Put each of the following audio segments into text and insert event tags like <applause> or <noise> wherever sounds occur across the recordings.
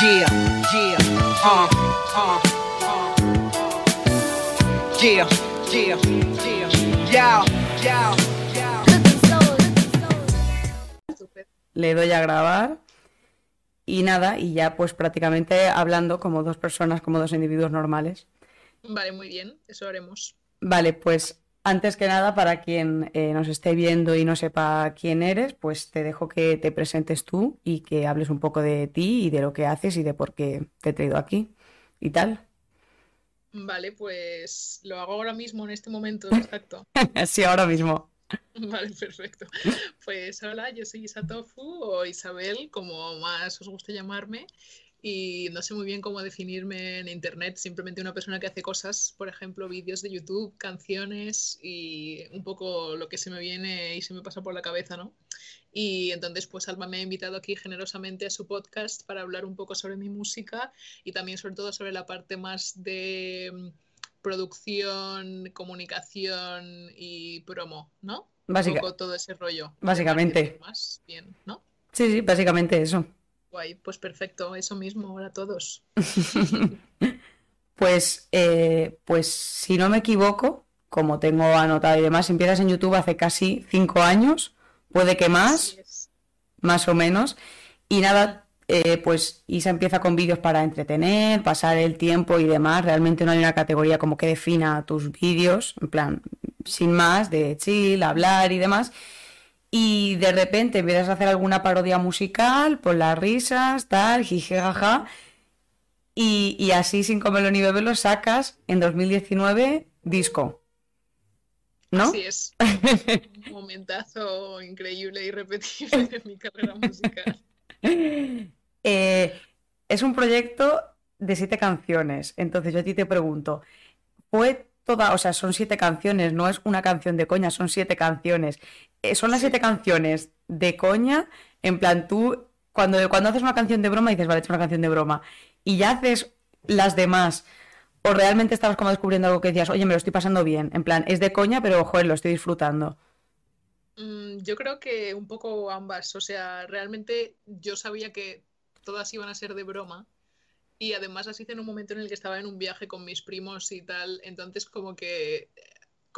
Yeah, yeah, uh, uh, uh. Yeah, yeah, yeah, yeah, yeah, yeah. le doy a grabar y nada, y ya pues prácticamente hablando como dos personas, como dos individuos normales. Vale, muy bien, eso haremos. Vale, pues antes que nada, para quien eh, nos esté viendo y no sepa quién eres, pues te dejo que te presentes tú y que hables un poco de ti y de lo que haces y de por qué te he traído aquí y tal. Vale, pues lo hago ahora mismo, en este momento, <laughs> exacto. sí, ahora mismo. Vale, perfecto. Pues hola, yo soy Isatofu o Isabel, como más os guste llamarme, y no sé muy bien cómo definirme en internet, simplemente una persona que hace cosas, por ejemplo, vídeos de YouTube, canciones y un poco lo que se me viene y se me pasa por la cabeza, ¿no? Y entonces, pues Alma me ha invitado aquí generosamente a su podcast para hablar un poco sobre mi música y también sobre todo sobre la parte más de mm, producción, comunicación y promo, ¿no? Básica- Un poco todo ese rollo. Básicamente. Más bien, ¿no? Sí, sí, básicamente eso. Guay, pues perfecto, eso mismo, hola a todos. <laughs> Pues, eh, pues si no me equivoco, como tengo anotado y demás, empiezas en YouTube hace casi cinco años, puede que más, más o menos. Y nada, eh, pues Isa empieza con vídeos para entretener, pasar el tiempo y demás. Realmente no hay una categoría como que defina tus vídeos, en plan, sin más, de chill, hablar y demás. Y de repente empiezas a hacer alguna parodia musical, por las risas, tal, jijijaja. Y, y así, sin comerlo ni beberlo, sacas en 2019 disco. ¿No? Así es. Un momentazo increíble y irrepetible de mi carrera musical. <laughs> Eh, es un proyecto de siete canciones. Entonces yo a ti te pregunto, ¿fue toda, o sea, son siete canciones, no es una canción de coña, son siete canciones. Eh, son las siete canciones de coña, en plan tú, cuando, cuando haces una canción de broma dices, vale, he hecho una canción de broma, y ya haces las demás, o realmente estabas como descubriendo algo que decías, oye, me lo estoy pasando bien, en plan, es de coña, pero joder, lo estoy disfrutando. Mm, Yo creo que un poco ambas. O sea, realmente yo sabía que todas iban a ser de broma. Y además las en un momento en el que estaba en un viaje con mis primos y tal. Entonces como que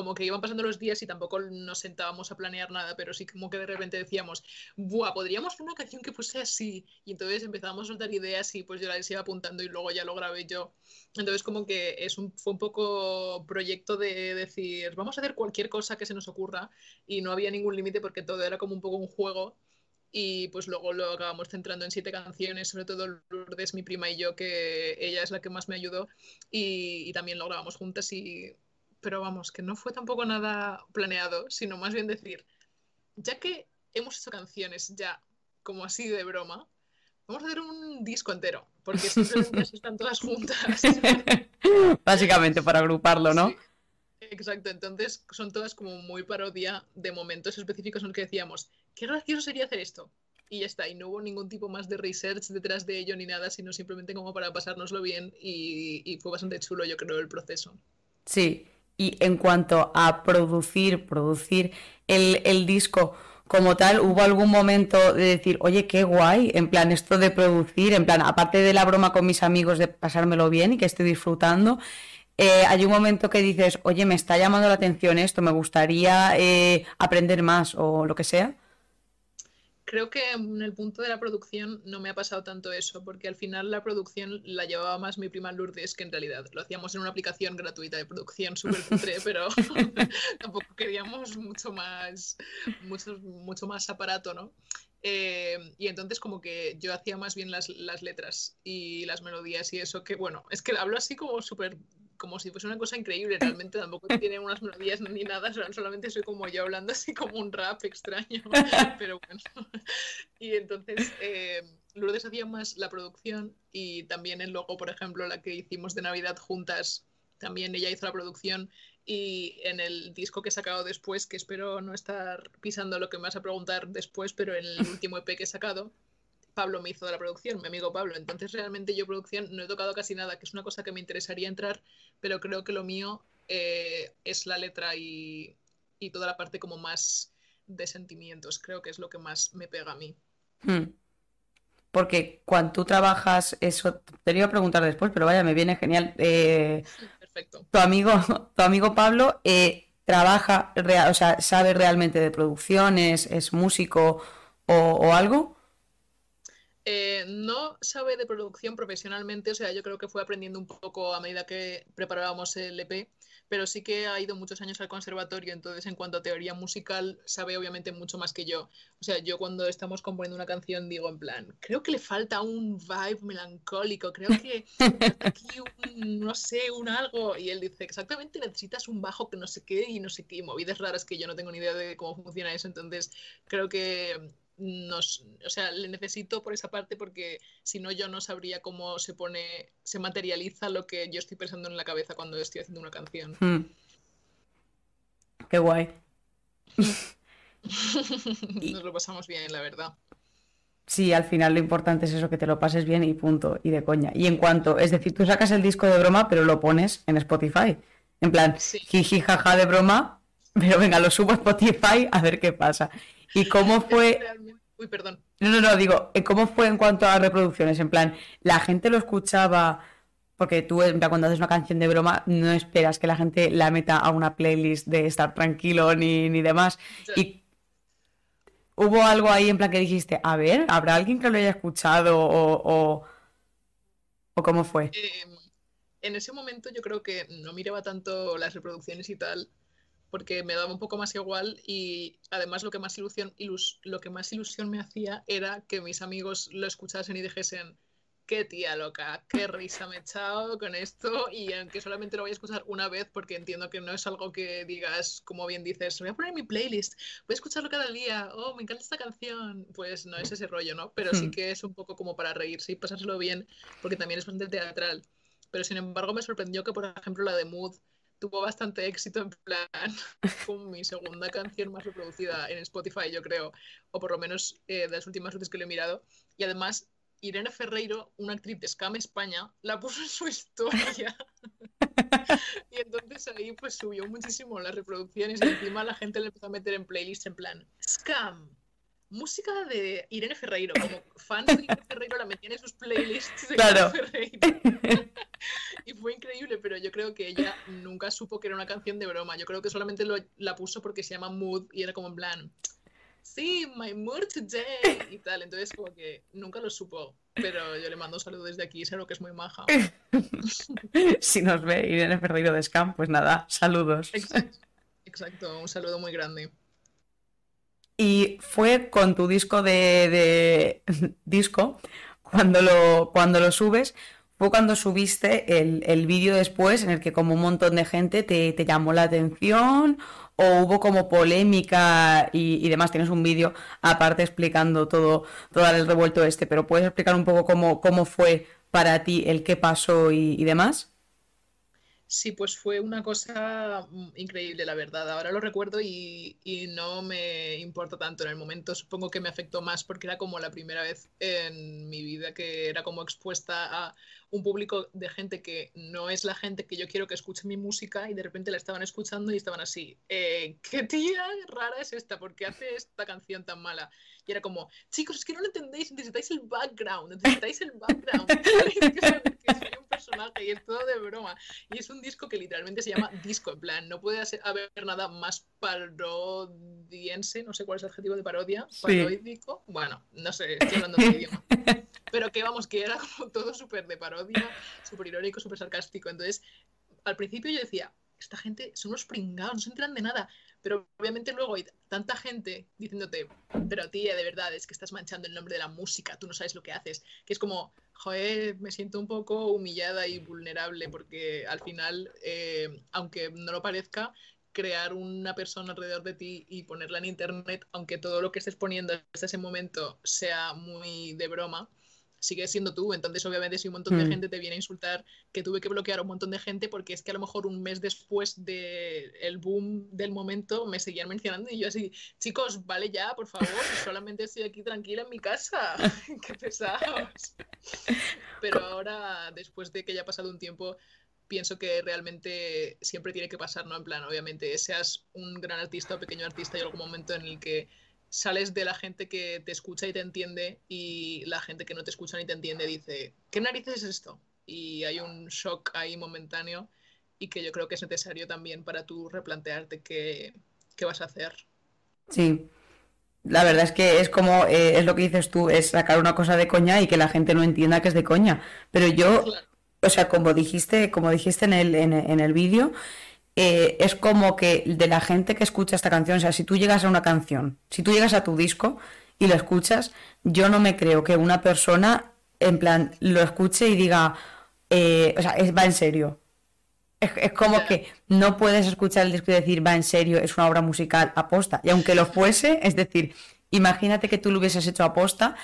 como que iban pasando los días y tampoco nos sentábamos a planear nada, pero sí como que de repente decíamos, buah, podríamos hacer una canción que fuese así. Y entonces empezábamos a soltar ideas y pues yo las iba apuntando y luego ya lo grabé yo. Entonces como que es un, fue un poco proyecto de decir, vamos a hacer cualquier cosa que se nos ocurra y no había ningún límite porque todo era como un poco un juego. Y pues luego lo acabamos centrando en siete canciones, sobre todo Lourdes, mi prima y yo, que ella es la que más me ayudó y, y también lo grabamos juntas y... Pero vamos, que no fue tampoco nada planeado, sino más bien decir, ya que hemos hecho canciones ya como así de broma, vamos a hacer un disco entero, porque simplemente <laughs> están todas juntas. Básicamente, para agruparlo, ¿no? Sí, exacto, entonces son todas como muy parodia de momentos específicos en los que decíamos, qué gracioso sería hacer esto. Y ya está, y no hubo ningún tipo más de research detrás de ello ni nada, sino simplemente como para pasárnoslo bien y, fue bastante chulo, yo creo, el proceso. Sí, y en cuanto a producir, producir el, el disco como tal, ¿hubo algún momento de decir, oye, qué guay, en plan, esto de producir, en plan, aparte de la broma con mis amigos de pasármelo bien y que estoy disfrutando, eh, hay un momento que dices, oye, me está llamando la atención esto, me gustaría eh, aprender más o lo que sea? Creo que en el punto de la producción no me ha pasado tanto eso, porque al final la producción la llevaba más mi prima Lourdes que en realidad. Lo hacíamos en una aplicación gratuita de producción súper cutre, <laughs> pero <laughs> tampoco queríamos mucho más, mucho, mucho más aparato, ¿no? Eh, y entonces como que yo hacía más bien las, las letras y las melodías y eso, que bueno, es que hablo así como súper como si fuese una cosa increíble, realmente tampoco <laughs> tiene unas melodías ni nada, sol- solamente soy como yo hablando así como un rap extraño, <laughs> pero bueno. Y entonces eh, Lourdes hacía más la producción y también el logo, por ejemplo, la que hicimos de Navidad juntas, también ella hizo la producción y en el disco que he sacado después, que espero no estar pisando lo que me vas a preguntar después, pero en el último EP que he sacado, Pablo me hizo de la producción, mi amigo Pablo. Entonces realmente yo producción no he tocado casi nada, que es una cosa que me interesaría entrar, pero creo que lo mío eh, es la letra y, y toda la parte como más de sentimientos. Creo que es lo que más me pega a mí. Hmm. porque cuando tú trabajas, eso te iba a preguntar después, pero vaya, me viene genial. Eh, Perfecto. tu amigo, <laughs> tu amigo Pablo eh, trabaja, o sea, sabe realmente de producciones, es músico o, o algo. Eh, no sabe de producción profesionalmente, o sea, yo creo que fue aprendiendo un poco a medida que preparábamos el EP, pero sí que ha ido muchos años al conservatorio, entonces en cuanto a teoría musical sabe obviamente mucho más que yo. O sea, yo cuando estamos componiendo una canción digo en plan, creo que le falta un vibe melancólico, creo que aquí un, no sé, un algo, y él dice, exactamente necesitas un bajo que no sé qué y no sé qué, y movidas raras que yo no tengo ni idea de cómo funciona eso, entonces creo que nos, o sea, le necesito por esa parte porque si no yo no sabría cómo se pone, se materializa lo que yo estoy pensando en la cabeza cuando estoy haciendo una canción. Hmm. Qué guay. <laughs> Nos lo pasamos bien, la verdad. Sí, al final lo importante es eso, que te lo pases bien y punto, y de coña. Y en cuanto, es decir, tú sacas el disco de broma, pero lo pones en Spotify. En plan, Sí. jiji, jaja de broma, pero venga, lo subo a Spotify a ver qué pasa. ¿Y cómo fue? Uy, perdón. No, no, no, digo, eh, ¿cómo fue en cuanto a reproducciones? En plan, la gente lo escuchaba, porque tú, en plan, cuando haces una canción de broma, no esperas que la gente la meta a una playlist de estar tranquilo ni, ni demás. Y hubo algo ahí en plan que dijiste, a ver, ¿habrá alguien que lo haya escuchado o, o, o cómo fue? Eh, en ese momento yo creo que no miraba tanto las reproducciones y tal, porque me daba un poco más igual y además lo que más ilusión, ilus- lo que más ilusión me hacía era que mis amigos lo escuchasen y dijesen, qué tía loca, qué risa me he echado con esto y aunque solamente lo voy a escuchar una vez porque entiendo que no es algo que digas, como bien dices, voy a poner en mi playlist, voy a escucharlo cada día, oh, me encanta esta canción, pues no es ese rollo, ¿no? Pero sí Hmm. que es un poco como para reírse y pasárselo bien porque también es bastante teatral. Pero sin embargo me sorprendió que, por ejemplo, la de Mood tuvo bastante éxito en plan <laughs> como mi segunda canción más reproducida en Spotify, yo creo, o por lo menos eh, de las últimas veces que lo he mirado. Y además, Irene Ferreiro, una actriz de Scam España, la puso en su historia. <laughs> y entonces ahí pues subió muchísimo las reproducciones y encima la gente le empezó a meter en playlists en plan Scam. Música de Irene Ferreiro, como fans de Irene Ferreiro la metían en sus playlists de Claro. Irene Ferreiro. Y fue increíble, pero yo creo que ella nunca supo que era una canción de broma. Yo creo que solamente lo- la puso porque se llama Mood y era como en plan, sí, my mood today y tal. Entonces como que nunca lo supo, pero yo le mando un saludo desde aquí, seguro que es muy maja. <laughs> Si nos ve Irene Ferreiro de Scam, pues nada, saludos. Exacto, exacto, un saludo muy grande. Y fue con tu disco de, de- <laughs> disco, cuando lo, cuando lo subes, fue cuando subiste el, el vídeo después en el que como un montón de gente te, te llamó la atención o hubo como polémica y, y demás. Tienes un vídeo aparte explicando todo, todo el revuelto este, pero ¿puedes explicar un poco cómo, cómo fue para ti el qué pasó y, y demás? Sí, pues fue una cosa mm, increíble, la verdad. Ahora lo recuerdo y, no me importa tanto. En el momento supongo que me afectó más porque era como la primera vez en mi vida que era como expuesta a un público de gente que no es la gente que yo quiero que escuche mi música y de repente la estaban escuchando y estaban así, eh, ¿qué tía rara es esta? ¿Por qué hace esta canción tan mala? Y era como, chicos, es que no lo entendéis, necesitáis el background, necesitáis el background. <laughs> Personaje y es todo de broma. Y es un disco que literalmente se llama disco, en plan, no puede hacer- haber nada más parodiense, no sé cuál es el adjetivo de parodia, Sí. paródico, bueno, no sé, estoy hablando de idioma. <laughs> Pero que vamos, que era como todo súper de parodia, súper irónico, súper sarcástico. Entonces, al principio yo decía, esta gente son unos pringados, no se enteran de nada. Pero obviamente luego hay tanta gente diciéndote, pero tía, de verdad, es que estás manchando el nombre de la música, tú no sabes lo que haces. Que es como, joder, me siento un poco humillada y vulnerable porque al final, eh, aunque no lo parezca, crear una persona alrededor de ti y ponerla en internet, aunque todo lo que estés poniendo hasta ese momento sea muy de broma, sigues siendo tú. Entonces, obviamente, si un montón de Mm. gente te viene a insultar, que tuve que bloquear a un montón de gente porque es que a lo mejor un mes después del boom del momento me seguían mencionando y yo así, chicos, vale ya, por favor, <laughs> solamente estoy aquí tranquila en mi casa. <laughs> <laughs> Qué pesados. Pero ahora, después de que haya pasado un tiempo, pienso que realmente siempre tiene que pasar, ¿no? En plan, obviamente, seas un gran artista o pequeño artista, hay algún momento en el que sales de la gente que te escucha y te entiende y la gente que no te escucha ni te entiende dice, ¿qué narices es esto? Y hay un shock ahí momentáneo y que yo creo que es necesario también para tú replantearte qué, qué vas a hacer. Sí, la verdad es que es como, eh, es lo que dices tú, es sacar una cosa de coña y que la gente no entienda que es de coña. Pero yo, Claro. o sea, como dijiste, como dijiste en el, en, en el vídeo, eh, es como que de la gente que escucha esta canción, o sea, si tú llegas a una canción, si tú llegas a tu disco y lo escuchas, yo no me creo que una persona, en plan, lo escuche y diga, eh, o sea, es- va en serio. Es, es como que no puedes escuchar el disco y decir, va en serio, es una obra musical aposta. Y aunque lo fuese, es decir, imagínate que tú lo hubieses hecho aposta,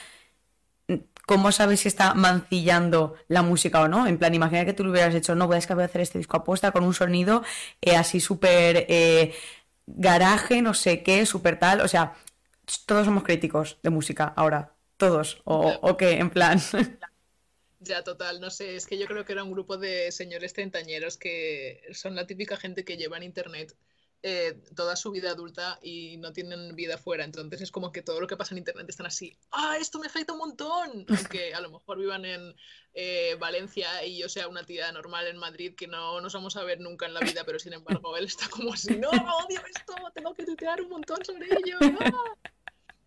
¿cómo sabes si está mancillando la música o no? En plan, imagina que tú lo hubieras hecho, no, voy a hacer este disco aposta con un sonido eh, así súper eh, garaje, no sé qué, súper tal. O sea, todos somos críticos de música ahora, todos. O, Ya. o qué, en plan. <laughs> Ya, total, no sé, es que yo creo que era un grupo de señores treintañeros que son la típica gente que lleva en internet eh, toda su vida adulta y no tienen vida fuera, entonces es como que todo lo que pasa en internet están así, ah, esto me afecta un montón, <laughs> aunque a lo mejor vivan en eh, Valencia y yo sea una tía normal en Madrid que no nos vamos a ver nunca en la vida, pero sin embargo él está como así, no, odio esto, tengo que tuitear un montón sobre ello, ¡ah!".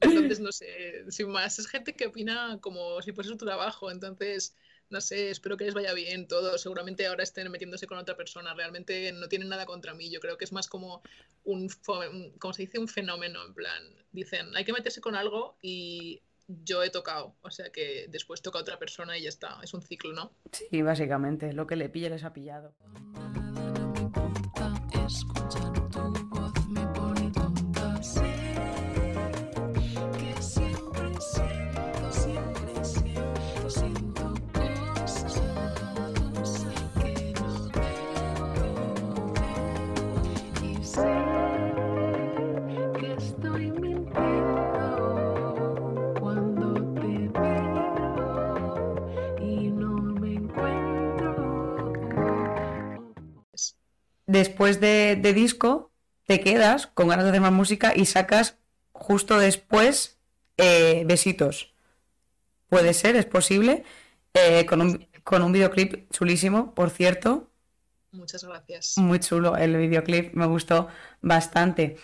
Entonces, no sé, sin más, es gente que opina como si fuese su trabajo. Entonces, no sé, espero que les vaya bien todo. Seguramente ahora estén metiéndose con otra persona. Realmente no tienen nada contra mí. Yo creo que es más como un, como un fenómeno. En plan, dicen, hay que meterse con algo y yo he tocado. O sea que después toca otra persona y ya está. Es un ciclo, ¿no? Sí, básicamente, lo que le pille les ha pillado. Después de, de disco, te quedas con ganas de hacer más música y sacas justo después eh, Besitos. Puede ser, es posible. eh, con un, con un videoclip chulísimo, por cierto. Muchas gracias. Muy chulo el videoclip, me gustó bastante.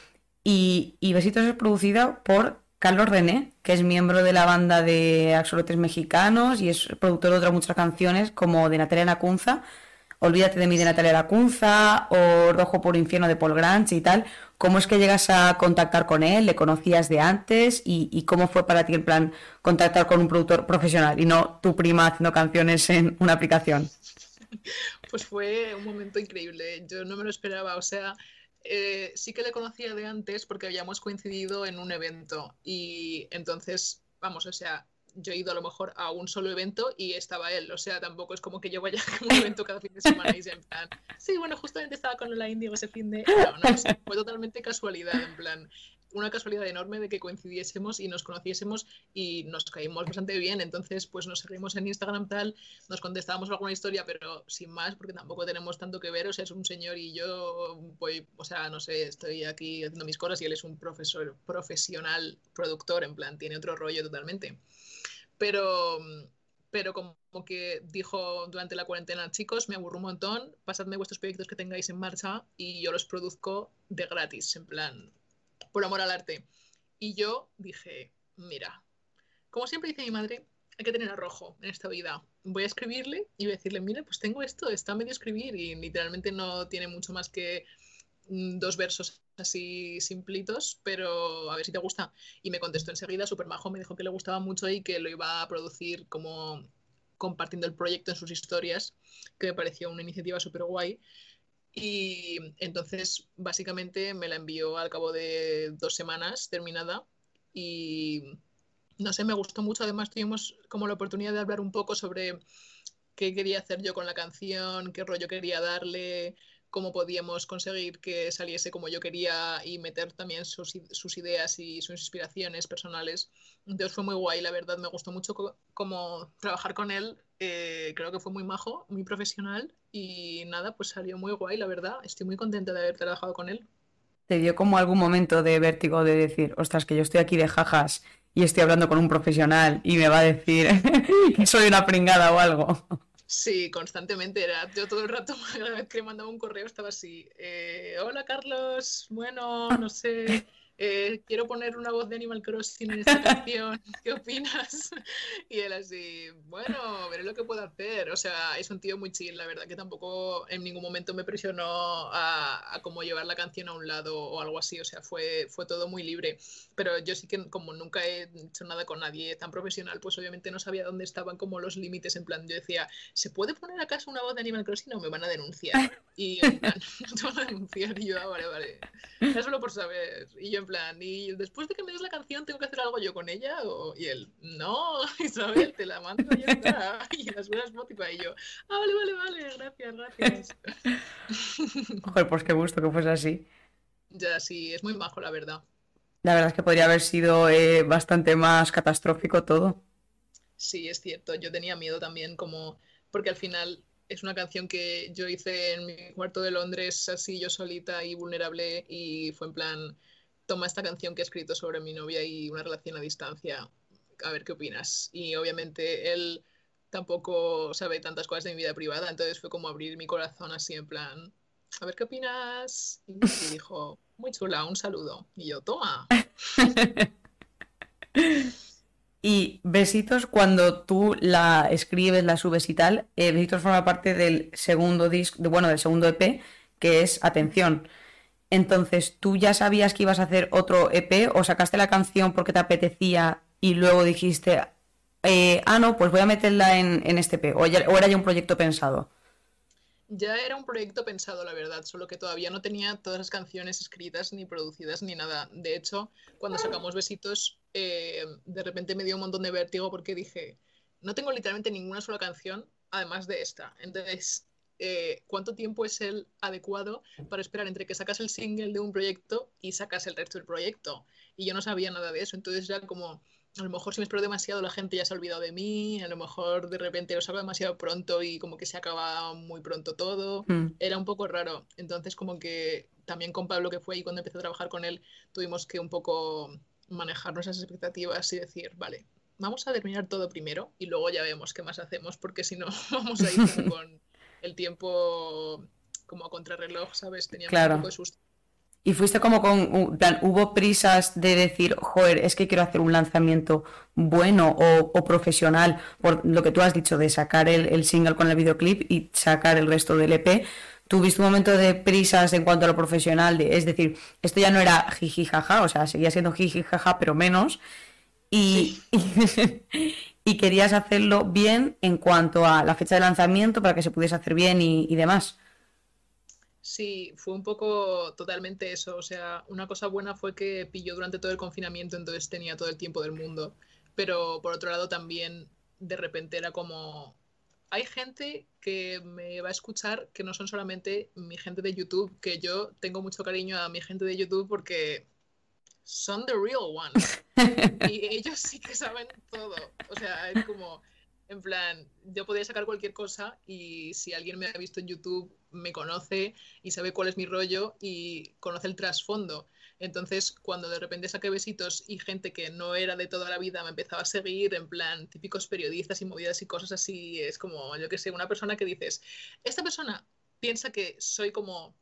Y, y Besitos es producida por Carlos René, que es miembro de la banda de Axolotes Mexicanos y es productor de otras muchas canciones, como de Natalia Lacunza, Olvídate de mí de Natalia Lacunza o Rojo por Infierno de Paul Grange y tal. ¿Cómo es que llegas a contactar con él? ¿Le conocías de antes? ¿Y, cómo fue para ti en plan contactar con un productor profesional y no tu prima haciendo canciones en una aplicación? <laughs> Pues fue un momento increíble. Yo no me lo esperaba. O sea, eh, sí que le conocía de antes porque habíamos coincidido en un evento. Y entonces, vamos, o sea, yo he ido a lo mejor a un solo evento y estaba él. O sea, tampoco es como que yo vaya a <laughs> un evento cada fin de semana y sea en plan, sí, bueno, justamente estaba con la Indigo ese fin de. No, no, fue totalmente casualidad, en plan. Una casualidad enorme de que coincidiésemos y nos conociésemos y nos caímos bastante bien. Entonces, pues nos seguimos en Instagram tal, nos contestábamos alguna historia, pero sin más, porque tampoco tenemos tanto que ver. O sea, es un señor y yo voy, o sea, no sé, estoy aquí haciendo mis cosas y él es un profesor profesional productor, en plan, tiene otro rollo totalmente. Pero, pero como que dijo durante la cuarentena, chicos, me aburro un montón, pasadme vuestros proyectos que tengáis en marcha y yo los produzco de gratis, en plan, por amor al arte. Y yo dije, mira, como siempre dice mi madre, hay que tener arrojo en esta vida. Voy a escribirle y voy a decirle, mira, pues tengo esto, está medio escribir y literalmente no tiene mucho más que mm, dos versos así simplitos, pero a ver si te gusta. Y me contestó enseguida, súper majo, me dijo que le gustaba mucho y que lo iba a producir como compartiendo el proyecto en sus historias, que me pareció una iniciativa súper guay. Y entonces, básicamente, me la envió al cabo de dos semanas terminada y no sé, me gustó mucho. Además, tuvimos como la oportunidad de hablar un poco sobre qué quería hacer yo con la canción, qué rollo quería darle, cómo podíamos conseguir que saliese como yo quería y meter también sus, ideas y sus inspiraciones personales. Entonces fue muy guay, la verdad, me gustó mucho co como trabajar con él. Eh, creo que fue muy majo, muy profesional y nada, pues salió muy guay, la verdad. Estoy muy contenta de haber trabajado con él. ¿Te dio como algún momento de vértigo de decir, ostras, que yo estoy aquí de jajas y estoy hablando con un profesional y me va a decir <laughs> que soy una pringada o algo? Sí, constantemente era. Yo todo el rato, <laughs> cada vez que mandaba un correo estaba así. eh, Hola Carlos, bueno, no sé. <laughs> eh, quiero poner una voz de Animal Crossing en esta canción. <laughs> ¿Qué opinas? <laughs> Y él así, bueno, veré lo que puedo hacer. O sea, es un tío muy chill, la verdad que tampoco en ningún momento me presionó a, a llevar la canción a un lado o algo así. O sea, fue, fue todo muy libre. Pero yo sí que como nunca he hecho nada con nadie tan profesional, pues obviamente no sabía dónde estaban como los límites. En plan, yo decía, ¿se puede poner acaso una voz de Animal Crossing o me van a denunciar? Y plan, <laughs> no te van a denunciar. Y yo, ah, vale, vale. Era solo por saber. Y yo en plan, ¿y después de que me des la canción tengo que hacer algo yo con ella? O- Y él, no, <laughs> Isabel, te la mando y ya está. <laughs> Y las buenas Spotify. Y yo, ah, vale, vale, vale, gracias, gracias. <laughs> Joder, pues qué gusto que fuese así. Ya, sí, es muy majo, la verdad. La verdad es que podría haber sido eh, bastante más catastrófico todo. Sí, es cierto. Yo tenía miedo también, como, porque al final es una canción que yo hice en mi cuarto de Londres, así yo solita y vulnerable, y fue en plan, toma esta canción que he escrito sobre mi novia y una relación a distancia, a ver qué opinas. Y obviamente él tampoco sabe tantas cosas de mi vida privada, entonces fue como abrir mi corazón así en plan, a ver qué opinas. Y <laughs> dijo, muy chula, un saludo. Y yo, toma. <laughs> Y Besitos, cuando tú la escribes, la subes y tal, eh, Besitos forma parte del segundo disco, de- bueno, del segundo EP, que es Atención. Entonces, ¿tú ya sabías que ibas a hacer otro EP o sacaste la canción porque te apetecía y luego dijiste, eh, ah, no, pues voy a meterla en, este EP? ¿O, ya- o era ya un proyecto pensado? Ya era un proyecto pensado, la verdad, solo que todavía no tenía todas las canciones escritas ni producidas ni nada. De hecho, cuando sacamos Besitos, eh, de repente me dio un montón de vértigo porque dije, no tengo literalmente ninguna sola canción además de esta. Entonces, eh, ¿cuánto tiempo es el adecuado para esperar entre que sacas el single de un proyecto y sacas el resto del proyecto? Y yo no sabía nada de eso, entonces ya como a lo mejor si me espero demasiado la gente ya se ha olvidado de mí, a lo mejor de repente lo saco demasiado pronto y como que se acaba muy pronto todo. Mm. Era un poco raro. Entonces como que también con Pablo que fue y cuando empecé a trabajar con él tuvimos que un poco manejar nuestras expectativas y decir, vale, vamos a terminar todo primero y luego ya vemos qué más hacemos porque si no <laughs> vamos a ir <laughs> con el tiempo como a contrarreloj, ¿sabes? Teníamos Claro. un poco de susto. Y fuiste como con, plan, hubo prisas de decir, joder, es que quiero hacer un lanzamiento bueno o, o profesional, por lo que tú has dicho de sacar el, el single con el videoclip y sacar el resto del EP. ¿Tuviste un momento de prisas en cuanto a lo profesional? De, es decir, esto ya no era jiji jaja, o sea, seguía siendo jiji jaja, pero menos. Y, <laughs> y, querías hacerlo bien en cuanto a la fecha de lanzamiento para que se pudiese hacer bien y, y demás. Sí, fue un poco totalmente eso. O sea, una cosa buena fue que pilló durante todo el confinamiento, entonces tenía todo el tiempo del mundo. Pero por otro lado también de repente era como... Hay gente que me va a escuchar que no son solamente mi gente de YouTube, que yo tengo mucho cariño a mi gente de YouTube porque son the real ones. <laughs> Y ellos sí que saben todo. O sea, es como, en plan, yo podría sacar cualquier cosa y si alguien me ha visto en YouTube, me conoce y sabe cuál es mi rollo y conoce el trasfondo. Entonces, cuando de repente saqué besitos y gente que no era de toda la vida me empezaba a seguir, en plan, típicos periodistas y movidas y cosas así, es como, yo qué sé, una persona que dices, esta persona piensa que soy como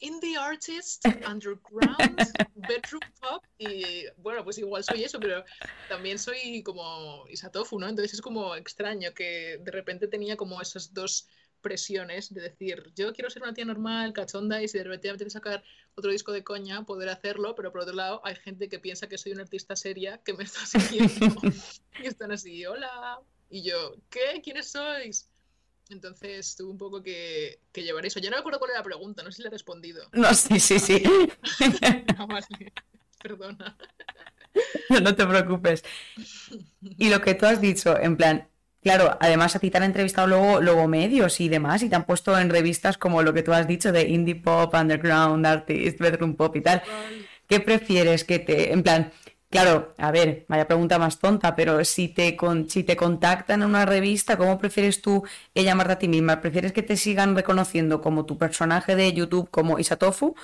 indie artist, underground, <laughs> bedroom pop y bueno, pues igual soy eso, pero también soy como Isatofu, ¿no? Entonces es como extraño que de repente tenía como esas dos presiones de decir, yo quiero ser una tía normal, cachonda, y si de repente me apetece sacar otro disco de coña, poder hacerlo, pero por otro lado hay gente que piensa que soy una artista seria que me está <laughs> siguiendo <laughs> y están así, hola, y yo, ¿qué? ¿Quiénes sois? Entonces tuve un poco que, que llevar eso. Ya no me acuerdo cuál era la pregunta, no sé si le he respondido. <laughs> No, sí, sí, sí. <laughs> Ah, vale. Perdona. No, no te preocupes. Y lo que tú has dicho, en plan, claro, además a ti te han entrevistado luego, luego medios y demás, y te han puesto en revistas como lo que tú has dicho de indie pop, underground, artist, bedroom pop y tal. ¿Qué prefieres que te, en plan, claro, a ver, vaya pregunta más tonta, pero si te, con, si te contactan en una revista, ¿cómo prefieres tú llamarte a ti misma? ¿Prefieres que te sigan reconociendo como tu personaje de YouTube, como Isatofu?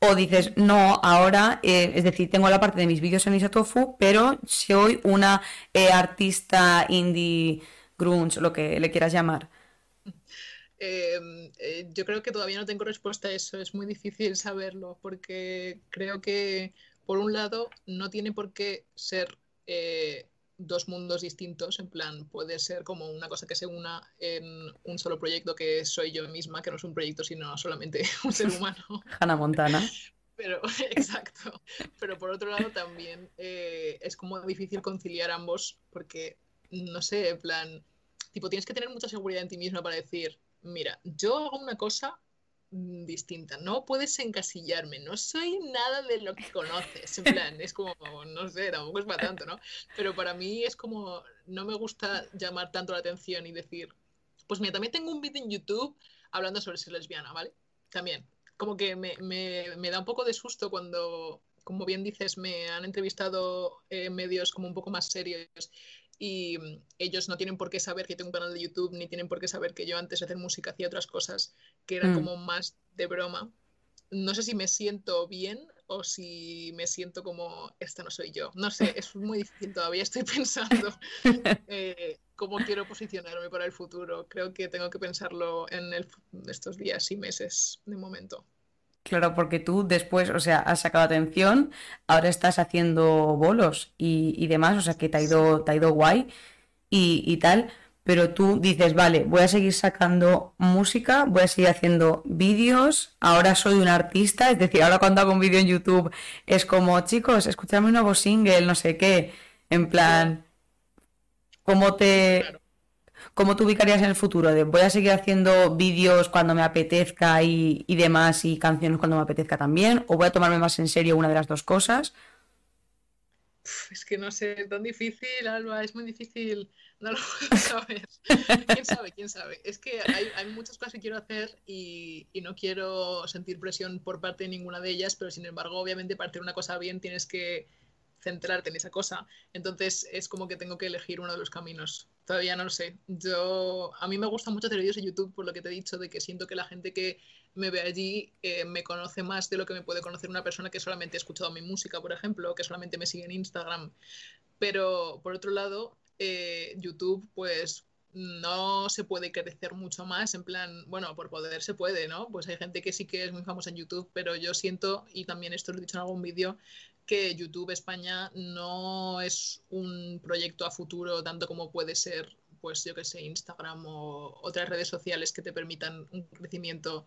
O dices, no, ahora, eh, es decir, tengo la parte de mis vídeos en Isatofu, pero soy una eh, artista indie grunge, lo que le quieras llamar. Eh, eh, yo creo que todavía no tengo respuesta a eso, es muy difícil saberlo, porque creo que, por un lado, no tiene por qué ser eh, dos mundos distintos, en plan, puede ser como una cosa que se una en un solo proyecto que soy yo misma, que no es un proyecto, sino solamente <laughs> un ser <laughs> humano. Hannah Montana. Pero, <laughs> exacto. Pero por otro lado también eh, es como difícil conciliar ambos porque, no sé, en plan, tipo, tienes que tener mucha seguridad en ti misma para decir, mira, yo hago una cosa distinta, no puedes encasillarme, no soy nada de lo que conoces, en plan, es como, no sé, tampoco es para tanto, ¿no? Pero para mí es como, no me gusta llamar tanto la atención y decir, pues mira, también tengo un vídeo en YouTube hablando sobre ser lesbiana, ¿vale? También, como que me, me- me da un poco de susto cuando, como bien dices, me han entrevistado eh, medios como un poco más serios y mm, ellos no tienen por qué saber que tengo un canal de YouTube, ni tienen por qué saber que yo antes de hacer música hacía otras cosas que eran Mm. como más de broma. No sé si me siento bien o si me siento como, esta no soy yo. No sé, es muy difícil todavía. Estoy <laughs> pensando eh, cómo quiero posicionarme para el futuro. Creo que tengo que pensarlo en el estos días y meses de momento. Claro, porque tú después, o sea, has sacado atención, ahora estás haciendo bolos y, y demás, o sea, que te ha ido, te ha ido guay y, y tal, pero tú dices, vale, voy a seguir sacando música, voy a seguir haciendo vídeos, ahora soy un artista, es decir, ahora cuando hago un vídeo en YouTube es como, chicos, escuchadme un nuevo single, no sé qué, en plan, ¿cómo te. Cómo te ubicarías en el futuro? De, voy a seguir haciendo vídeos cuando me apetezca y, y demás y canciones cuando me apetezca también, o voy a tomarme más en serio una de las dos cosas. Es que no sé, es tan difícil, Alba, es muy difícil. No lo <laughs> puedo saber. ¿Quién sabe? ¿Quién sabe? Es que hay, hay muchas cosas que quiero hacer y, y no quiero sentir presión por parte de ninguna de ellas, pero sin embargo, obviamente, para hacer una cosa bien tienes que centrarte en esa cosa. Entonces es como que tengo que elegir uno de los caminos. Todavía no lo sé. Yo, a mí me gusta mucho hacer vídeos en YouTube por lo que te he dicho, de que siento que la gente que me ve allí eh, me conoce más de lo que me puede conocer una persona que solamente ha escuchado mi música, por ejemplo, o que solamente me sigue en Instagram. Pero por otro lado, eh, YouTube, pues no se puede crecer mucho más, en plan, bueno, por poder se puede, ¿no? Pues hay gente que sí que es muy famosa en YouTube, pero yo siento, y también esto lo he dicho en algún vídeo, que YouTube España no es un proyecto a futuro tanto como puede ser, pues yo que sé, Instagram o otras redes sociales que te permitan un crecimiento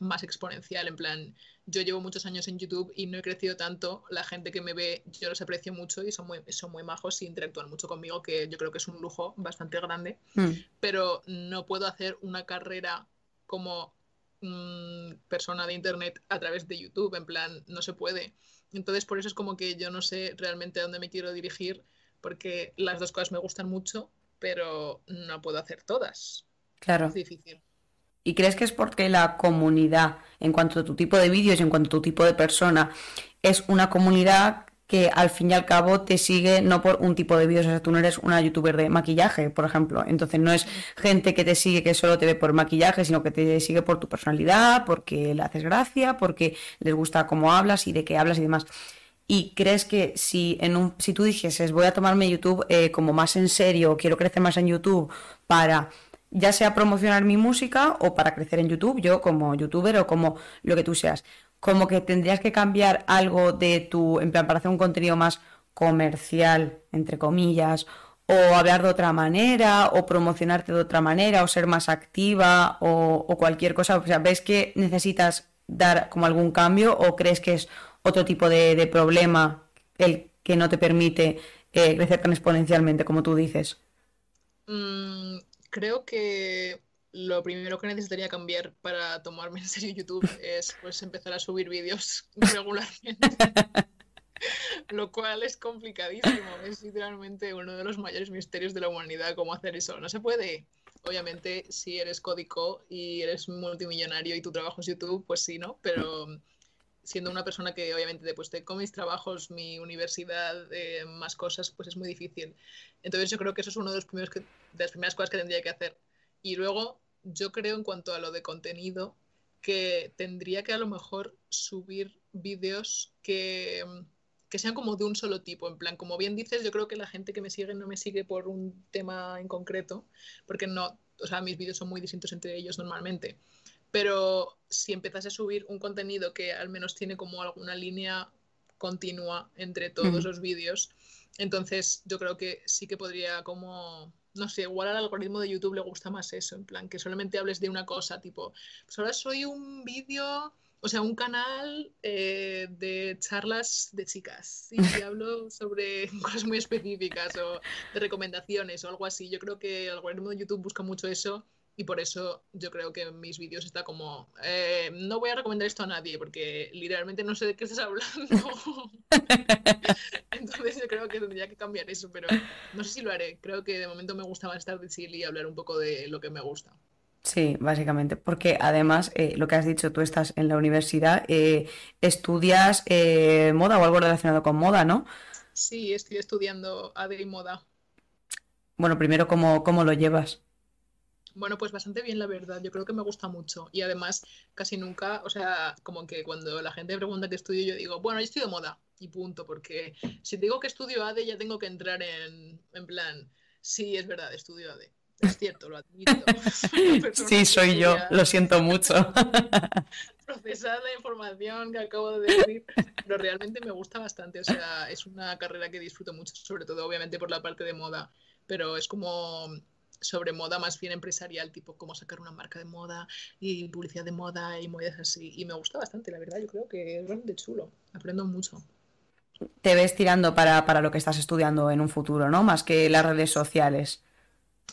más exponencial. En plan, yo llevo muchos años en YouTube y no he crecido tanto. La gente que me ve, yo los aprecio mucho y son muy, son muy majos y interactúan mucho conmigo, que yo creo que es un lujo bastante grande. Mm, Pero no puedo hacer una carrera como mm, persona de internet a través de YouTube. En plan, no se puede. Entonces, por eso es como que yo no sé realmente a dónde me quiero dirigir, porque las dos cosas me gustan mucho, pero no puedo hacer todas. claro. Es difícil. ¿Y crees que es porque la comunidad, en cuanto a tu tipo de vídeos y en cuanto a tu tipo de persona, es una comunidad que al fin y al cabo te sigue no por un tipo de vídeos, o sea, tú no eres una youtuber de maquillaje, por ejemplo, entonces no es gente que te sigue que solo te ve por maquillaje, sino que te sigue por tu personalidad, porque le haces gracia, porque les gusta cómo hablas y de qué hablas y demás. ¿Y crees que si, en un, si tú dijeses voy a tomarme YouTube eh, como más en serio, quiero crecer más en YouTube para ya sea promocionar mi música o para crecer en YouTube, yo como youtuber o como lo que tú seas, como que tendrías que cambiar algo de tu, en plan, para hacer un contenido más comercial, entre comillas, o hablar de otra manera, o promocionarte de otra manera, o ser más activa, o, cualquier cosa. O sea, ¿ves que necesitas dar como algún cambio o crees que es otro tipo de, de problema el que no te permite eh, crecer tan exponencialmente como tú dices? Mm, creo que lo primero que necesitaría cambiar para tomarme en serio YouTube <laughs> es pues empezar a subir vídeos <laughs> regularmente, <laughs> lo cual es complicadísimo. Es literalmente uno de los mayores misterios de la humanidad cómo hacer eso. No se puede. Obviamente, si eres código y eres multimillonario y tu trabajo es YouTube, pues sí, ¿no? Pero siendo una persona que obviamente después de con mis trabajos, mi universidad, eh, más cosas, pues es muy difícil. Entonces yo creo que eso es uno de los primeros que, de las primeras cosas que tendría que hacer. Y luego yo creo en cuanto a lo de contenido que tendría que a lo mejor subir vídeos que, que sean como de un solo tipo. En plan, como bien dices, yo creo que la gente que me sigue no me sigue por un tema en concreto, porque no, o sea, mis vídeos son muy distintos entre ellos normalmente. Pero si empezase a subir un contenido que al menos tiene como alguna línea continua entre todos los vídeos, entonces yo creo que sí que podría como, no sé, igual al algoritmo de YouTube le gusta más eso, en plan, que solamente hables de una cosa, tipo, pues ahora soy un vídeo, o sea, un canal eh, de charlas de chicas y <laughs> hablo sobre <laughs> cosas muy específicas o de recomendaciones o algo así. Yo creo que el algoritmo de YouTube busca mucho eso y por eso yo creo que en mis vídeos está como, eh, no voy a recomendar esto a nadie porque literalmente no sé de qué estás hablando. <laughs> Entonces yo creo que tendría que cambiar eso, pero no sé si lo haré. Creo que de momento me gusta más estar de chill y hablar un poco de lo que me gusta. Sí, básicamente, porque además, eh, lo que has dicho, tú estás en la universidad, eh, estudias moda o algo relacionado con moda, ¿no? Sí, estoy estudiando AD y moda. Bueno, primero, ¿cómo, cómo lo llevas? Bueno, pues bastante bien, la verdad. Yo creo que me gusta mucho. Y además, casi nunca, o sea, como que cuando la gente me pregunta qué estudio, yo digo, bueno, yo estudio moda y punto. Porque si digo que estudio ADE, ya tengo que entrar en, en plan, sí, es verdad, estudio ADE. Es cierto, lo admito. <laughs> <laughs> Sí, soy yo, lo siento mucho. <laughs> procesar la información que acabo de decir, pero realmente me gusta bastante. O sea, es una carrera que disfruto mucho, sobre todo obviamente por la parte de moda, pero es como sobre moda más bien empresarial, tipo cómo sacar una marca de moda y publicidad de moda y movidas así. Y me gusta bastante, la verdad, yo creo que es bastante chulo. Aprendo mucho. Te ves tirando para, para lo que estás estudiando en un futuro, ¿no? Más que las redes sociales.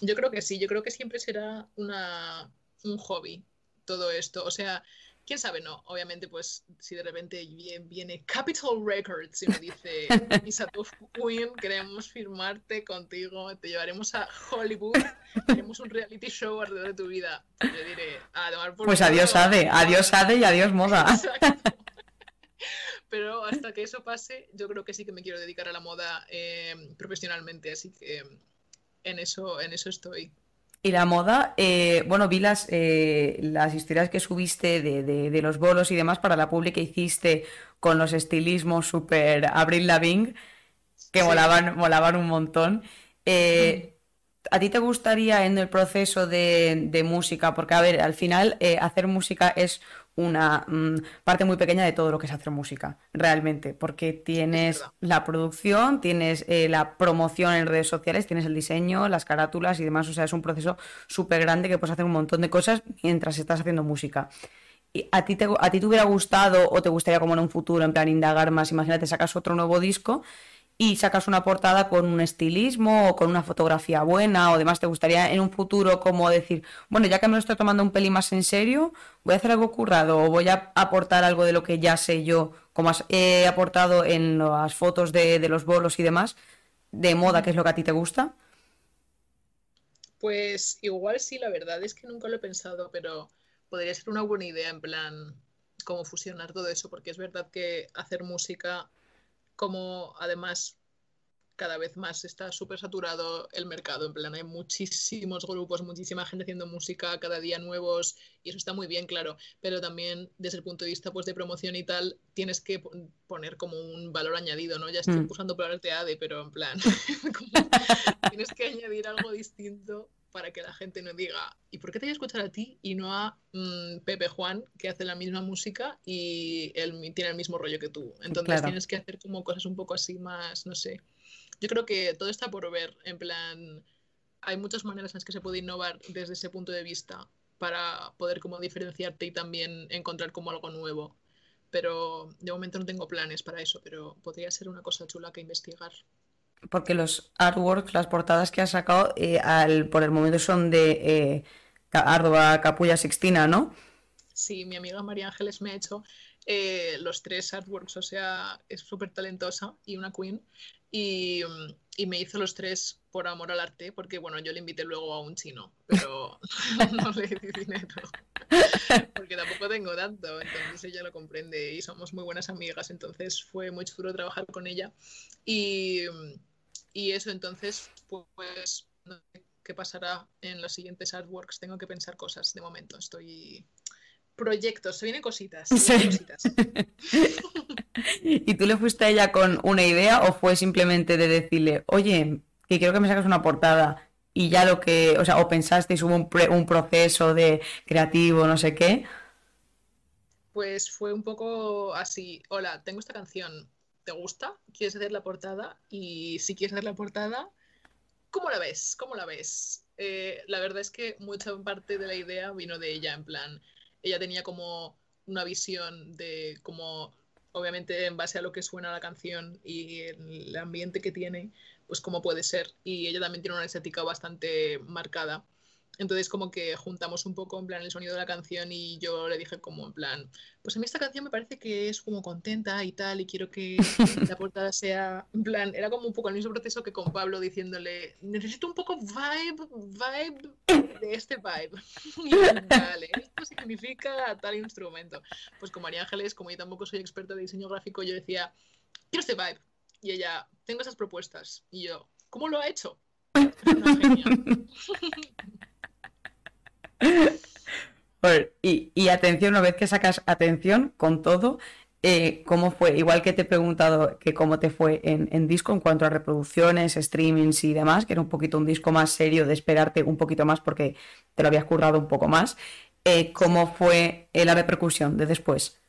Yo creo que sí, yo creo que siempre será una, un hobby todo esto. O sea, quién sabe, no. Obviamente, pues si de repente viene, Capitol Records y me dice, <laughs> Isatu Queen, queremos firmarte contigo, te llevaremos a Hollywood, haremos un reality show alrededor de tu vida. Yo diré, a tomar por Pues adiós ADE, adiós ADE y adiós moda. Exacto. <laughs> Pero hasta que eso pase, yo creo que sí que me quiero dedicar a la moda eh, profesionalmente, así que en eso, en eso estoy. Y la moda, eh, bueno, vi las, eh, las historias que subiste de, de- de los bolos y demás para la publi que hiciste con los estilismos super Avril Lavigne, que Sí. molaban, molaban un montón. Eh, ¿a ti te gustaría en el proceso de, de música? Porque, a ver, al final eh, hacer música es una mm, parte muy pequeña de todo lo que es hacer música, realmente, porque tienes la producción, tienes eh, la promoción en redes sociales, tienes el diseño, las carátulas y demás, o sea, es un proceso súper grande que puedes hacer un montón de cosas mientras estás haciendo música. ¿Y a ti te, a ti te hubiera gustado o te gustaría como en un futuro, en plan, indagar más? Imagínate, sacas otro nuevo disco y sacas una portada con un estilismo o con una fotografía buena o demás, ¿te gustaría en un futuro como decir, bueno, ya que me lo estoy tomando un pelín más en serio, voy a hacer algo currado o voy a aportar algo de lo que ya sé yo, como he aportado en las fotos de, de los bolos y demás, de moda, que es lo que a ti te gusta? Pues igual sí, la verdad es que nunca lo he pensado, pero podría ser una buena idea en plan cómo fusionar todo eso, porque es verdad que hacer música, como además cada vez más está súper saturado el mercado, en plan hay muchísimos grupos, muchísima gente haciendo música cada día nuevos y eso está muy bien, claro, pero también desde el punto de vista pues de promoción y tal, tienes que pon- poner como un valor añadido, ¿no? Ya estoy Mm. palabras de ADE, pero en plan, <laughs> <laughs> tienes que añadir algo distinto para que la gente no diga, ¿y por qué te voy a escuchar a ti y no a mm, Pepe Juan, que hace la misma música y él tiene el mismo rollo que tú? Entonces Claro. tienes que hacer como cosas un poco así más, no sé. Yo creo que todo está por ver, en plan, hay muchas maneras en las que se puede innovar desde ese punto de vista para poder como diferenciarte y también encontrar como algo nuevo. Pero de momento no tengo planes para eso, pero podría ser una cosa chula que investigar. Porque los artworks, las portadas que has sacado, eh, al, por el momento son de eh, Capulla Sixtina, ¿no? Sí, mi amiga María Ángeles me ha hecho eh, los tres artworks, o sea, es súper talentosa y una queen. Y, y me hizo los tres por amor al arte, porque bueno, yo le invité luego a un chino, pero <laughs> no le di dinero, porque tampoco tengo tanto, entonces ella lo comprende y somos muy buenas amigas, entonces fue muy chulo trabajar con ella. Y, y eso, entonces, pues, no sé qué pasará en los siguientes artworks, tengo que pensar cosas de momento, estoy Proyectos, se vienen cositas. Se vienen cositas. <laughs> ¿Y tú le fuiste a ella con una idea o fue simplemente de decirle, oye, que quiero que me saques una portada y ya lo que, o sea, o pensasteis hubo un, pre- un proceso de creativo, no sé qué? Pues fue un poco así, hola, tengo esta canción, ¿te gusta? ¿Quieres hacer la portada? Y si quieres hacer la portada, ¿cómo la ves? ¿Cómo la ves? Eh, la verdad es que mucha parte de la idea vino de ella, en plan, ella tenía como una visión de como, obviamente en base a lo que suena la canción y el ambiente que tiene, pues cómo puede ser. Y ella también tiene una estética bastante marcada. Entonces como que juntamos un poco en plan el sonido de la canción y yo le dije como en plan, pues a mí esta canción me parece que es como contenta y tal y quiero que <laughs> la portada sea, en plan, era como un poco el mismo proceso que con Pablo diciéndole, necesito un poco vibe, vibe de este vibe. <laughs> Y vale, esto significa tal instrumento. Pues con María Ángeles, como yo tampoco soy experta de diseño gráfico, yo decía, quiero este vibe. Y ella, tengo esas propuestas. Y yo, ¿cómo lo ha hecho? <laughs> Y, atención, una vez que sacas atención con todo, eh, ¿cómo fue? Igual que te he preguntado que cómo te fue en, disco en cuanto a reproducciones, streamings y demás, que era un poquito un disco más serio de esperarte un poquito más porque te lo habías currado un poco más. eh, ¿cómo fue la repercusión de después?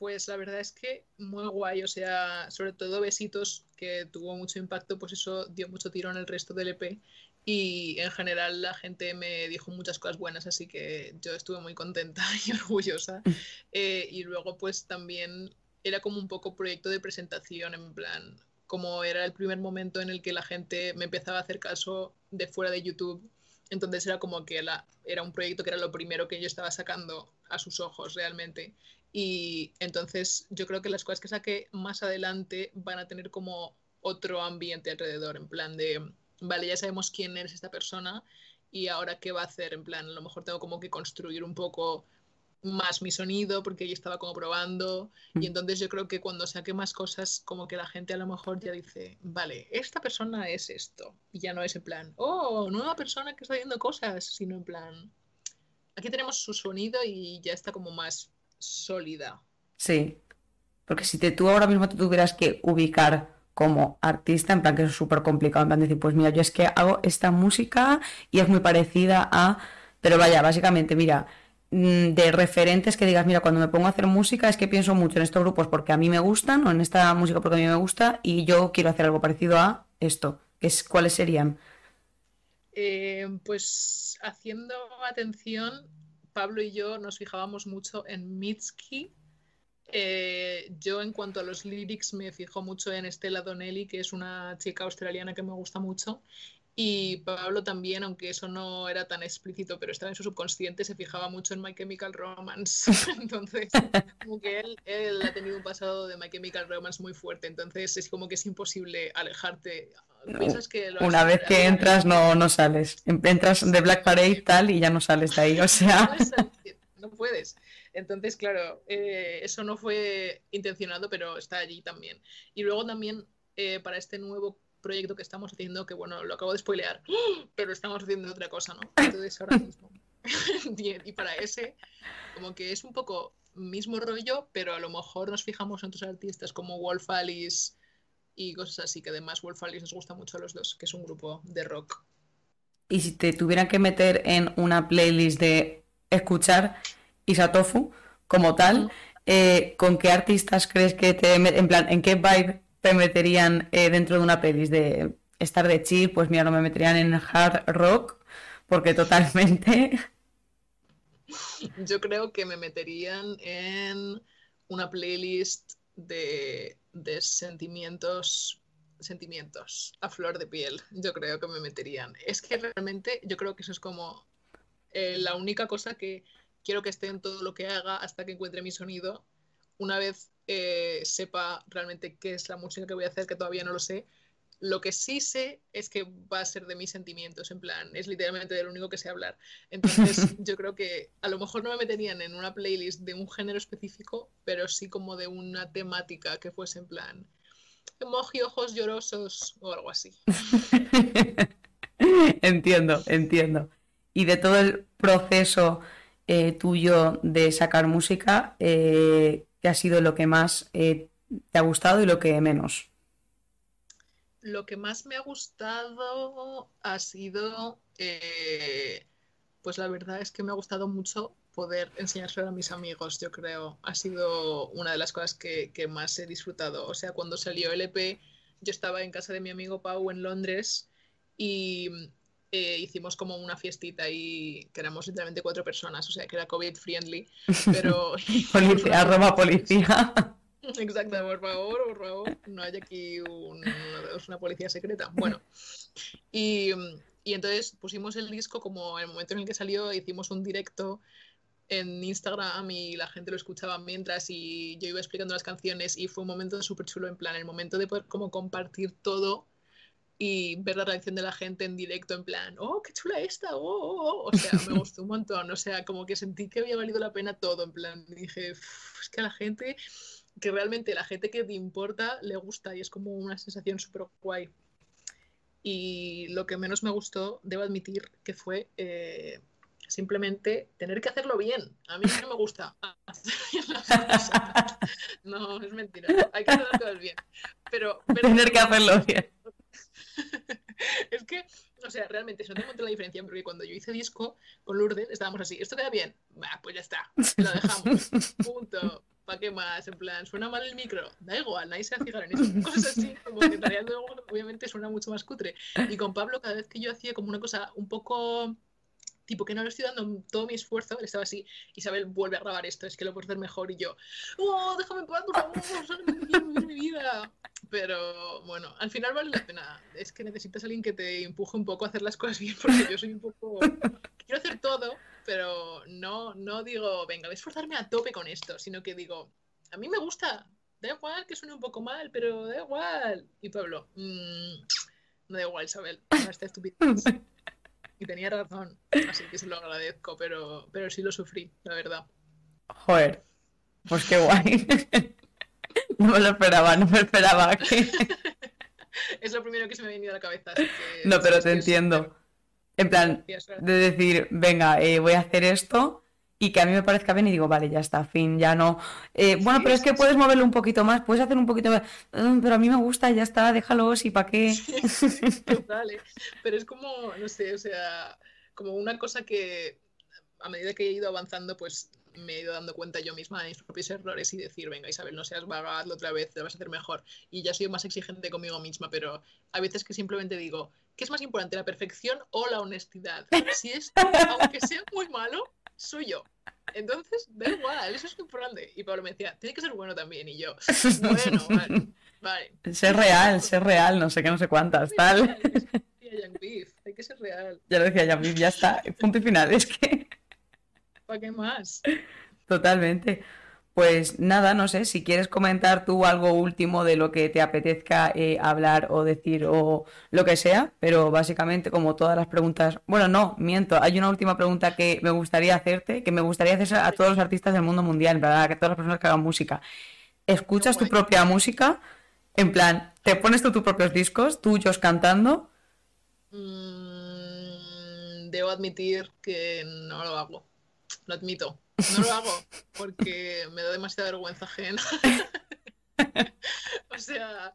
Pues la verdad es que muy guay, o sea, sobre todo Besitos, que tuvo mucho impacto, pues eso dio mucho tiro en el resto del EP y en general la gente me dijo muchas cosas buenas, así que yo estuve muy contenta <laughs> y orgullosa. <laughs> Eh, y luego pues también era como un poco proyecto de presentación, en plan, como era el primer momento en el que la gente me empezaba a hacer caso de fuera de YouTube. Entonces era como que la, era un proyecto que era lo primero que yo estaba sacando a sus ojos realmente. Y entonces yo creo que las cosas que saque más adelante van a tener como otro ambiente alrededor, en plan de, vale, ya sabemos quién es esta persona y ahora qué va a hacer, en plan, a lo mejor tengo como que construir un poco más mi sonido porque yo estaba como probando y entonces yo creo que cuando saque más cosas como que la gente a lo mejor ya dice, vale, esta persona es esto y ya no es en plan, oh, nueva persona que está haciendo cosas, sino en plan, aquí tenemos su sonido y ya está como más sólida. Sí, porque si te, tú ahora mismo te tuvieras que ubicar como artista, en plan que es súper complicado, en plan decir, pues mira, yo es que hago esta música y es muy parecida a... Pero vaya, básicamente, mira, mm, de referentes que digas, mira, cuando me pongo a hacer música es que pienso mucho en estos grupos porque a mí me gustan o en esta música porque a mí me gusta y yo quiero hacer algo parecido a esto. es, ¿Cuáles serían? Eh, pues haciendo atención, Pablo y yo nos fijábamos mucho en Mitski. Eh, yo en cuanto a los lyrics me fijo mucho en Stella Donnelly, que es una chica australiana que me gusta mucho. Y Pablo también, aunque eso no era tan explícito, pero estaba en su subconsciente, se fijaba mucho en My Chemical Romance. <laughs> Entonces, como que él, él ha tenido un pasado de My Chemical Romance muy fuerte. Entonces, es como que es imposible alejarte. Piensas que lo has- Una vez que entras no, no sales. Entras de Black Parade tal y ya no sales de ahí. O sea, no puedes. Entonces, claro, eh, eso no fue intencionado, pero está allí también. Y luego también eh, para este nuevo proyecto que estamos haciendo, que bueno, lo acabo de spoilear, <gasps> pero estamos haciendo otra cosa, ¿no? Entonces ahora <laughs> mismo. <laughs> y para ese, como que es un poco mismo rollo, pero a lo mejor nos fijamos en otros artistas como Wolf Alice y cosas así, que además Wolf Alice nos gusta mucho a los dos, que es un grupo de rock. y si te tuvieran que meter en una playlist de escuchar Isatofu como tal, eh, ¿con qué artistas crees que te, en plan, en qué vibe te meterían eh, dentro de una playlist de estar de chill? Pues mira, no me meterían en hard rock, porque totalmente... Yo creo que me meterían en una playlist de, de sentimientos, sentimientos a flor de piel. Yo creo que me meterían. Es que realmente yo creo que eso es como eh, la única cosa que quiero que esté en todo lo que haga hasta que encuentre mi sonido. Una vez eh, sepa realmente qué es la música que voy a hacer, que todavía no lo sé. Lo que sí sé es que va a ser de mis sentimientos, en plan, es literalmente de lo único que sé hablar. Entonces, <laughs> yo creo que a lo mejor no me meterían en una playlist de un género específico, pero sí como de una temática que fuese en plan emoji ojos llorosos o algo así. <laughs> Entiendo, entiendo. Y de todo el proceso eh, tuyo de sacar música, eh, ¿qué ha sido lo que más eh, te ha gustado y lo que menos? Lo que más me ha gustado ha sido, eh, pues la verdad es que me ha gustado mucho poder enseñárselo a mis amigos, yo creo. Ha sido una de las cosas que, que más he disfrutado. O sea, cuando salió el EP, yo estaba en casa de mi amigo Pau en Londres y eh, hicimos como una fiestita y que éramos literalmente cuatro personas, o sea, que era COVID friendly, <laughs> pero... Policía, arroba policía. <laughs> Exacto, por favor, por favor, no hay aquí un- una policía secreta. Bueno, y, y entonces pusimos el disco como en el momento en el que salió, hicimos un directo en Instagram y la gente lo escuchaba mientras y yo iba explicando las canciones y fue un momento súper chulo, en plan, el momento de poder como compartir todo y ver la reacción de la gente en directo, en plan, oh, qué chula esta, oh, oh, oh". o sea, me gustó un montón, o sea, como que sentí que había valido la pena todo, en plan, dije, "Uf, es que a la gente, que realmente la gente que te importa le gusta y es como una sensación súper guay. Y lo que menos me gustó, debo admitir, que fue eh, simplemente tener que hacerlo bien. A mí no me gusta <laughs> hacer bien las cosas. No, es mentira. Hay que hacer las cosas bien. Pero, pero- Tener que hacerlo bien. <laughs> es que, o sea, realmente se nota un montón la diferencia porque cuando yo hice disco con Lourdes estábamos así, ¿esto queda bien? Bah, pues ya está, lo dejamos, <laughs> punto. ¿Para qué más? En plan, ¿suena mal el micro? Da igual, nadie se va a fijar en eso. <laughs> Cosas así, como que luego obviamente suena mucho más cutre. Y con Pablo, cada vez que yo hacía como una cosa un poco tipo que no le estoy dando todo mi esfuerzo, él estaba así, Isabel, vuelve a grabar esto, es que lo puedes hacer mejor, y yo, oh, déjame por favor, vivir mi vida. Pero bueno, al final vale la pena, es que necesitas a alguien que te empuje un poco a hacer las cosas bien, porque yo soy un poco, quiero hacer todo, pero no, no digo, venga, voy a esforzarme a tope con esto, sino que digo, a mí me gusta, da igual que suene un poco mal, pero da igual. Y Pablo, "Mm, no da igual, Isabel, no estupidez. Y tenía razón, así que se lo agradezco, pero, pero sí lo sufrí, la verdad. Joder, pues qué guay. No me lo esperaba, no me esperaba que... <laughs> Es lo primero que se me ha venido a la cabeza. así que No, pero te entiendo. En plan, <laughs> de decir, venga, eh, voy a hacer esto y que a mí me parezca bien y digo, vale, ya está, fin, ya no. Eh, bueno, Sí, pero es que sí. puedes moverlo un poquito más, puedes hacer un poquito más, "Mm, pero a mí me gusta, ya está, déjalo, si para qué. <laughs> <laughs> Total, ¿eh? Pero es como, no sé, o sea, como una cosa que a medida que he ido avanzando, pues me he ido dando cuenta yo misma de mis propios errores y decir, venga Isabel, no seas vaga, hazlo otra vez, te vas a hacer mejor. Y ya soy más exigente conmigo misma, pero hay veces que simplemente digo, ¿qué es más importante, la perfección o la honestidad? Si es, aunque sea muy malo, soy yo. Entonces, da igual, eso es importante. Y Pablo me decía, tiene que ser bueno también. Y yo, bueno, <laughs> vale, vale. Ser real, ser real, no sé qué, no sé cuántas, tal. Decía Young Beef, hay que ser real. Ya lo decía Yamil, ya está, punto y final, es que ¿Para qué más? totalmente. Pues nada, no sé, si quieres comentar tú algo último de lo que te apetezca eh, hablar o decir o lo que sea, pero básicamente como todas las preguntas, bueno, no, miento, hay una última pregunta que me gustaría hacerte, que me gustaría hacer a todos los artistas del mundo mundial, en verdad, a todas las personas que hagan música. ¿Escuchas tu propia música? En plan, ¿te pones tú tus propios discos, tuyos cantando? Mm, debo admitir que no lo hago. Lo admito. No lo hago porque me da demasiada vergüenza ajena. <laughs> O sea,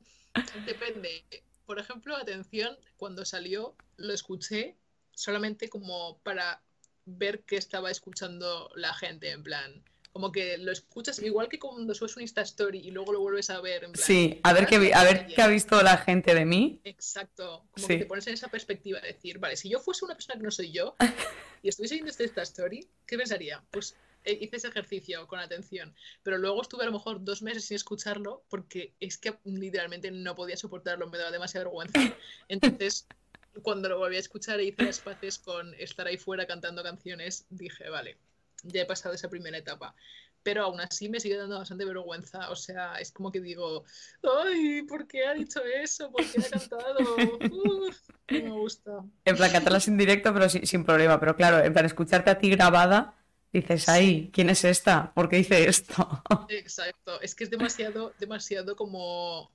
depende. Por ejemplo, atención, cuando salió lo escuché solamente como para ver qué estaba escuchando la gente, en plan. Como que lo escuchas igual que cuando subes un Insta Story y luego lo vuelves a ver, en plan. Sí, a ver qué, a ver qué ha visto la gente de mí. Exacto, como Sí. que te pones en esa perspectiva de decir, vale, si yo fuese una persona que no soy yo <laughs> y estuviese viendo esta story, ¿qué pensaría? Pues eh, hice ese ejercicio con atención, pero luego estuve a lo mejor dos meses sin escucharlo porque es que literalmente no podía soportarlo, me daba demasiada vergüenza. <laughs> Entonces, cuando lo volví a escuchar e hice las paces con estar ahí fuera cantando canciones, dije, vale, ya he pasado esa primera etapa. Pero aún así me sigue dando bastante vergüenza. O sea, es como que digo, ay, ¿por qué ha dicho eso? ¿Por qué ha cantado? Uf, no me gusta. En plan, cantarlas en directo, pero sin, sin problema. Pero claro, en plan, escucharte a ti grabada, dices, ay, ¿quién es esta? ¿Por qué hice esto? <laughs> Exacto. Es que es demasiado, demasiado como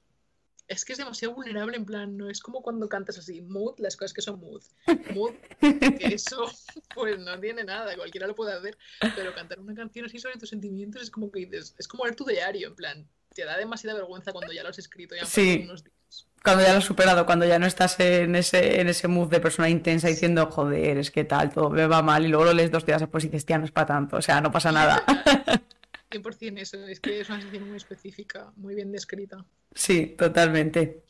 Es que es demasiado vulnerable, en plan, no es como cuando cantas así, mood, las cosas que son mood. Mood, que <laughs> eso, pues no tiene nada, cualquiera lo puede hacer. Pero cantar una canción así sobre tus sentimientos es como que dices, es como leer tu diario, en plan, te da demasiada vergüenza cuando ya lo has escrito, ya han Sí. pasado unos días. Cuando ya lo has superado, cuando ya no estás en ese, en ese mood de persona intensa diciendo, joder, es que tal, todo me va mal, y luego lo lees dos días después y dices, tía, no es para tanto, o sea, no pasa nada. <laughs> 100% eso, es que es una sensación muy específica, muy bien descrita. Sí, totalmente.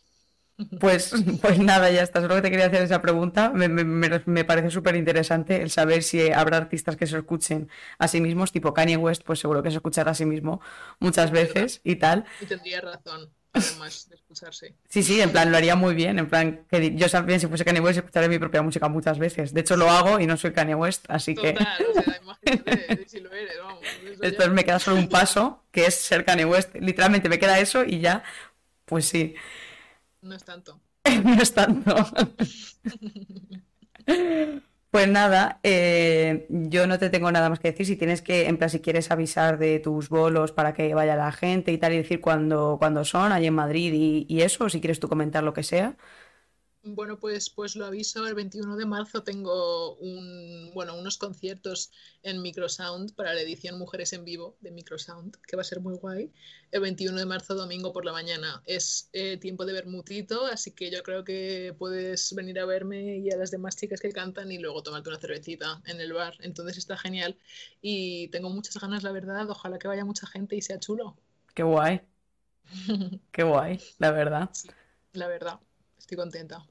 Pues, <laughs> pues nada, ya está. Solo que te quería hacer esa pregunta. Me, me- me- parece súper interesante el saber si habrá artistas que se escuchen a sí mismos, tipo Kanye West, pues seguro que se escuchará a sí mismo muchas veces y tal. Y tendría razón, además de escucharse. Sí, sí, en plan lo haría muy bien. En plan, que yo también si fuese Kanye West escucharé mi propia música muchas veces. De hecho, lo hago y no soy Kanye West, así que o sea, imagínate si lo eres, vamos. ya- <laughs> después me queda solo un paso, que es ser Kanye West. Literalmente me queda eso y ya, pues sí, No es tanto. <laughs> no es tanto. <laughs> Pues nada, eh, yo no te tengo nada más que decir. Si tienes que, en plan, si quieres avisar de tus bolos para que vaya la gente y tal, y decir cuándo, cuándo son, allí en Madrid y, y eso, o si quieres tú comentar lo que sea. Bueno, pues, pues lo aviso, el 21 de marzo tengo un, bueno, unos conciertos en Microsound para la edición Mujeres en Vivo de Microsound, que va a ser muy guay. El 21 de marzo, domingo por la mañana, es eh, tiempo de vermutito, así que yo creo que puedes venir a verme y a las demás chicas que cantan y luego tomarte una cervecita en el bar. Entonces está genial y tengo muchas ganas, la verdad. Ojalá que vaya mucha gente y sea chulo. Qué guay, <laughs> qué guay, la verdad. La verdad, estoy contenta.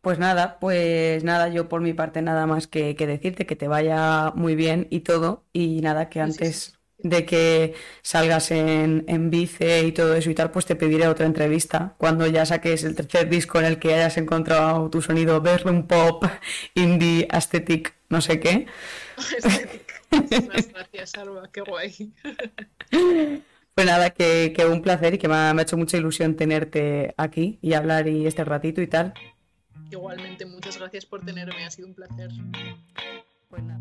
Pues nada, pues nada, yo por mi parte nada más que, que decirte que te vaya muy bien y todo. Y nada, que Sí, sí, antes sí. de que salgas en, en Vice y todo eso y tal, pues te pediré otra entrevista cuando ya saques el tercer disco en el que hayas encontrado tu sonido bedroom pop, indie, aesthetic, no sé qué. <laughs> Estética. Muchas gracias, Alba, qué guay. <laughs> Pues nada, que, que un placer y que me ha, me ha hecho mucha ilusión tenerte aquí y hablar y este ratito y tal. Igualmente, muchas gracias por tenerme, ha sido un placer. Pues nada.